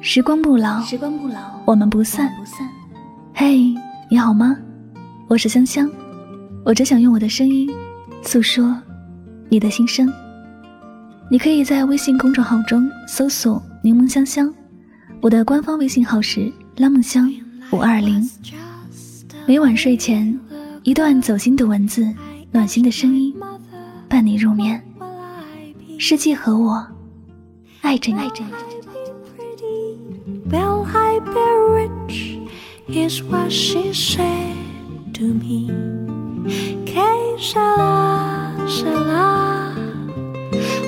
时光不老，时光不老，我们不散。不散。嘿，你好吗？我是香香，我只想用我的声音诉说你的心声。你可以在微信公众号中搜索“柠檬香香”，我的官方微信号是“拉梦香五二零”。每晚睡前，一段走心的文字，暖心的声音，伴你入眠。世界和我爱着你。爱着你 Will I be rich? Is what she said to me. Que sera, sera.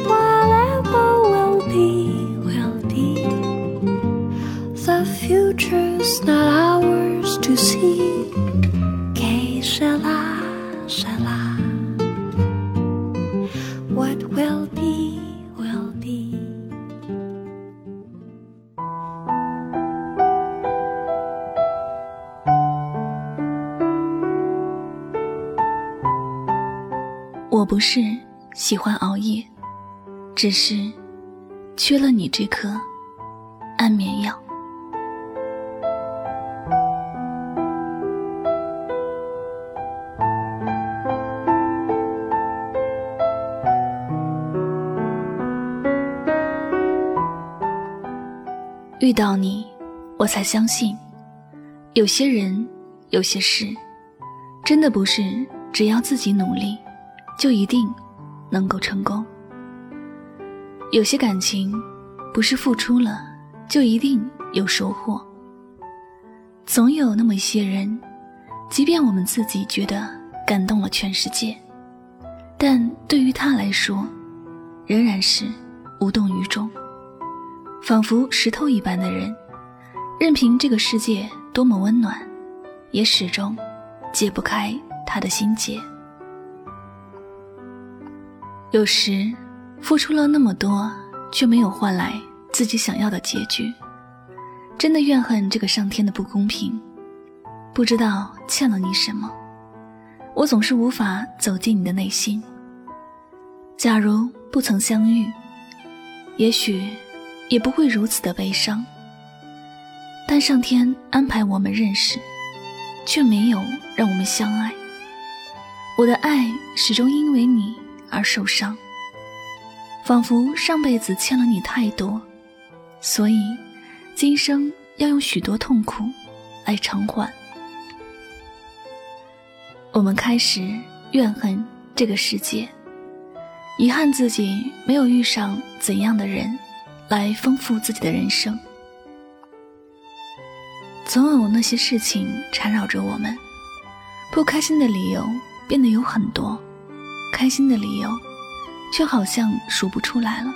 Whatever will be, will be. The future's not ours to see. 我不是喜欢熬夜，只是缺了你这颗安眠药。遇到你，我才相信，有些人，有些事，真的不是只要自己努力。就一定能够成功。有些感情不是付出了就一定有收获。总有那么一些人，即便我们自己觉得感动了全世界，但对于他来说，仍然是无动于衷，仿佛石头一般的人，任凭这个世界多么温暖，也始终解不开他的心结。有时，付出了那么多，却没有换来自己想要的结局，真的怨恨这个上天的不公平。不知道欠了你什么，我总是无法走进你的内心。假如不曾相遇，也许也不会如此的悲伤。但上天安排我们认识，却没有让我们相爱。我的爱始终因为你。而受伤，仿佛上辈子欠了你太多，所以今生要用许多痛苦来偿还。我们开始怨恨这个世界，遗憾自己没有遇上怎样的人来丰富自己的人生。总有那些事情缠绕着我们，不开心的理由变得有很多。开心的理由，却好像数不出来了。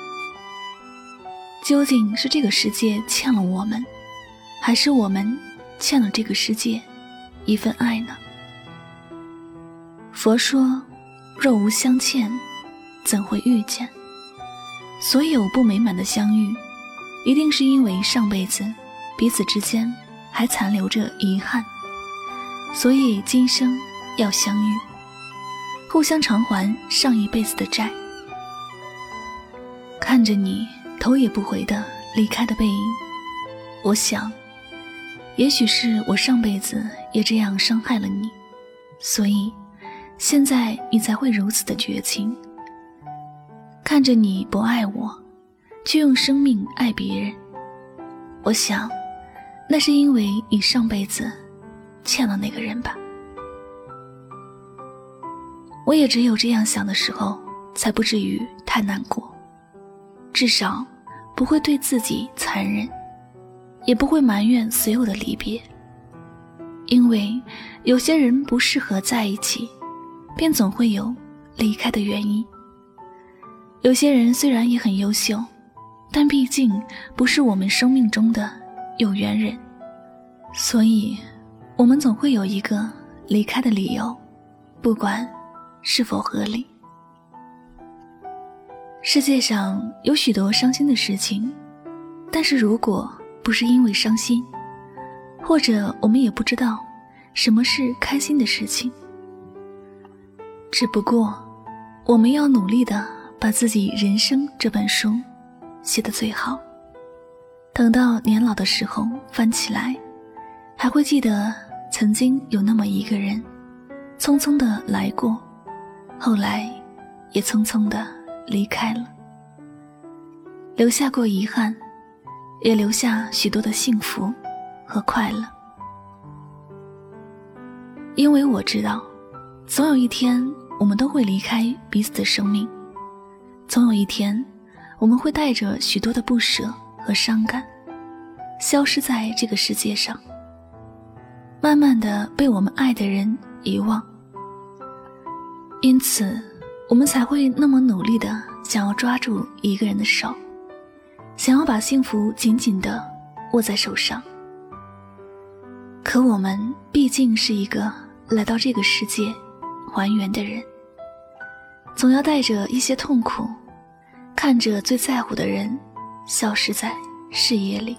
究竟是这个世界欠了我们，还是我们欠了这个世界一份爱呢？佛说：“若无相欠，怎会遇见？”所有不美满的相遇，一定是因为上辈子彼此之间还残留着遗憾，所以今生要相遇。互相偿还上一辈子的债。看着你头也不回的离开的背影，我想，也许是我上辈子也这样伤害了你，所以现在你才会如此的绝情。看着你不爱我，却用生命爱别人，我想，那是因为你上辈子欠了那个人吧。我也只有这样想的时候，才不至于太难过，至少不会对自己残忍，也不会埋怨所有的离别。因为有些人不适合在一起，便总会有离开的原因。有些人虽然也很优秀，但毕竟不是我们生命中的有缘人，所以，我们总会有一个离开的理由，不管。是否合理？世界上有许多伤心的事情，但是如果不是因为伤心，或者我们也不知道什么是开心的事情。只不过，我们要努力的把自己人生这本书写得最好，等到年老的时候翻起来，还会记得曾经有那么一个人，匆匆的来过，后来也匆匆的离开了，留下过遗憾，也留下许多的幸福和快乐。因为我知道，总有一天我们都会离开彼此的生命，总有一天我们会带着许多的不舍和伤感。消失在这个世界上，慢慢的被我们爱的人遗忘。因此，我们才会那么努力的想要抓住一个人的手，想要把幸福紧紧的握在手上。可我们毕竟是一个来到这个世界还原的人，总要带着一些痛苦，看着最在乎的人消失在视野里。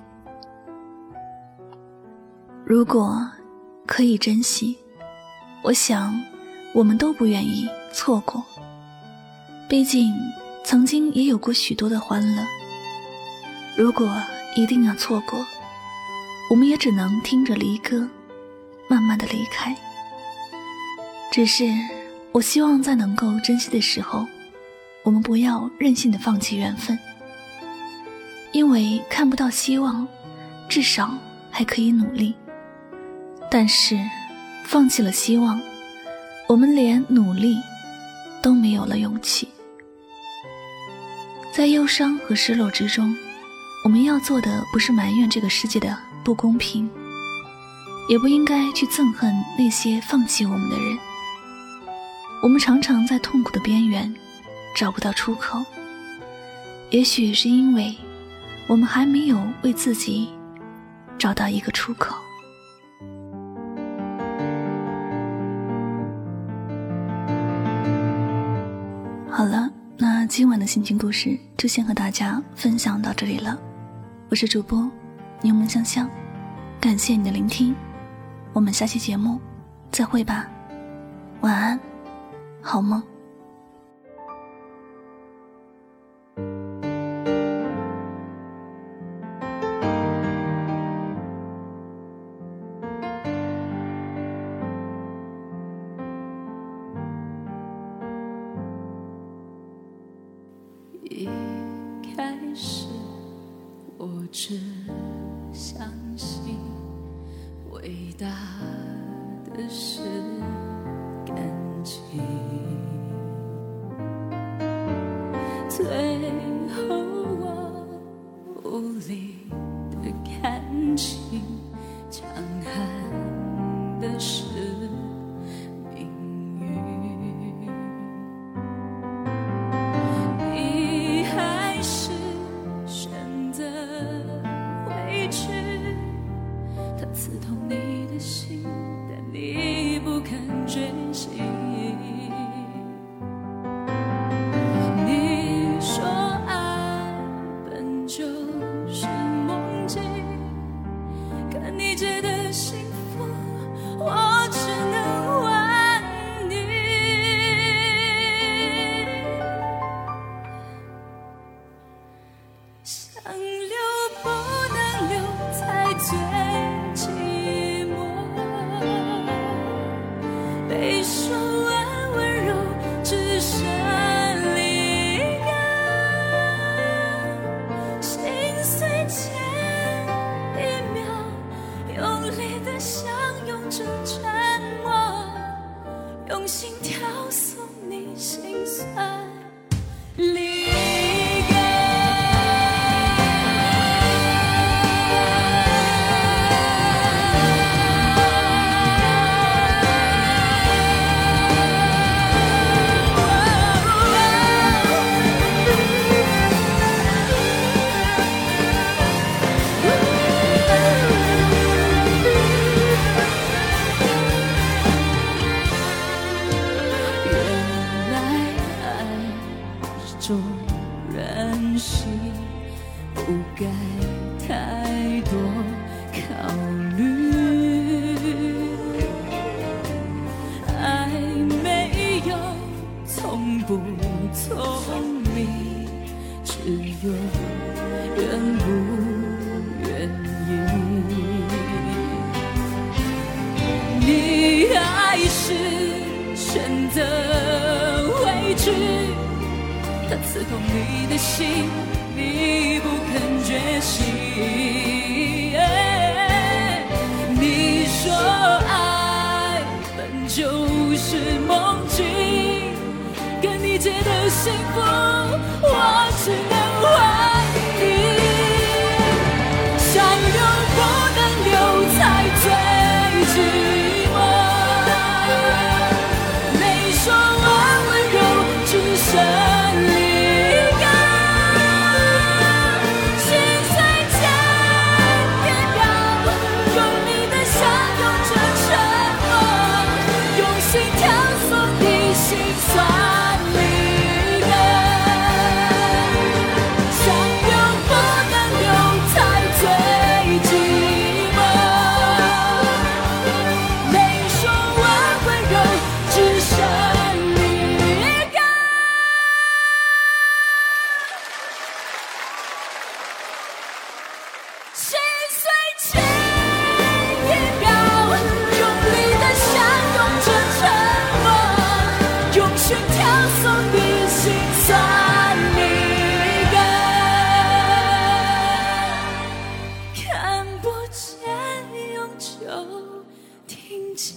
如果可以珍惜，我想我们都不愿意错过。毕竟曾经也有过许多的欢乐。如果一定要错过，我们也只能听着离歌，慢慢的离开。只是我希望在能够珍惜的时候，我们不要任性的放弃缘分，因为看不到希望，至少还可以努力。但是，放弃了希望，我们连努力都没有了勇气。在忧伤和失落之中，我们要做的不是埋怨这个世界的不公平，也不应该去憎恨那些放弃我们的人。我们常常在痛苦的边缘找不到出口，也许是因为我们还没有为自己找到一个出口。那今晚的心情故事就先和大家分享到这里了。我是主播柠檬香香，感谢你的聆听，我们下期节目再会吧，晚安，好梦。伟大的事种任性不该太多考虑爱没有聪不聪明只有愿不愿意你还是选择回去他刺痛你的心你不肯觉醒你说爱本就是梦境跟你借的幸福我只能还就听见。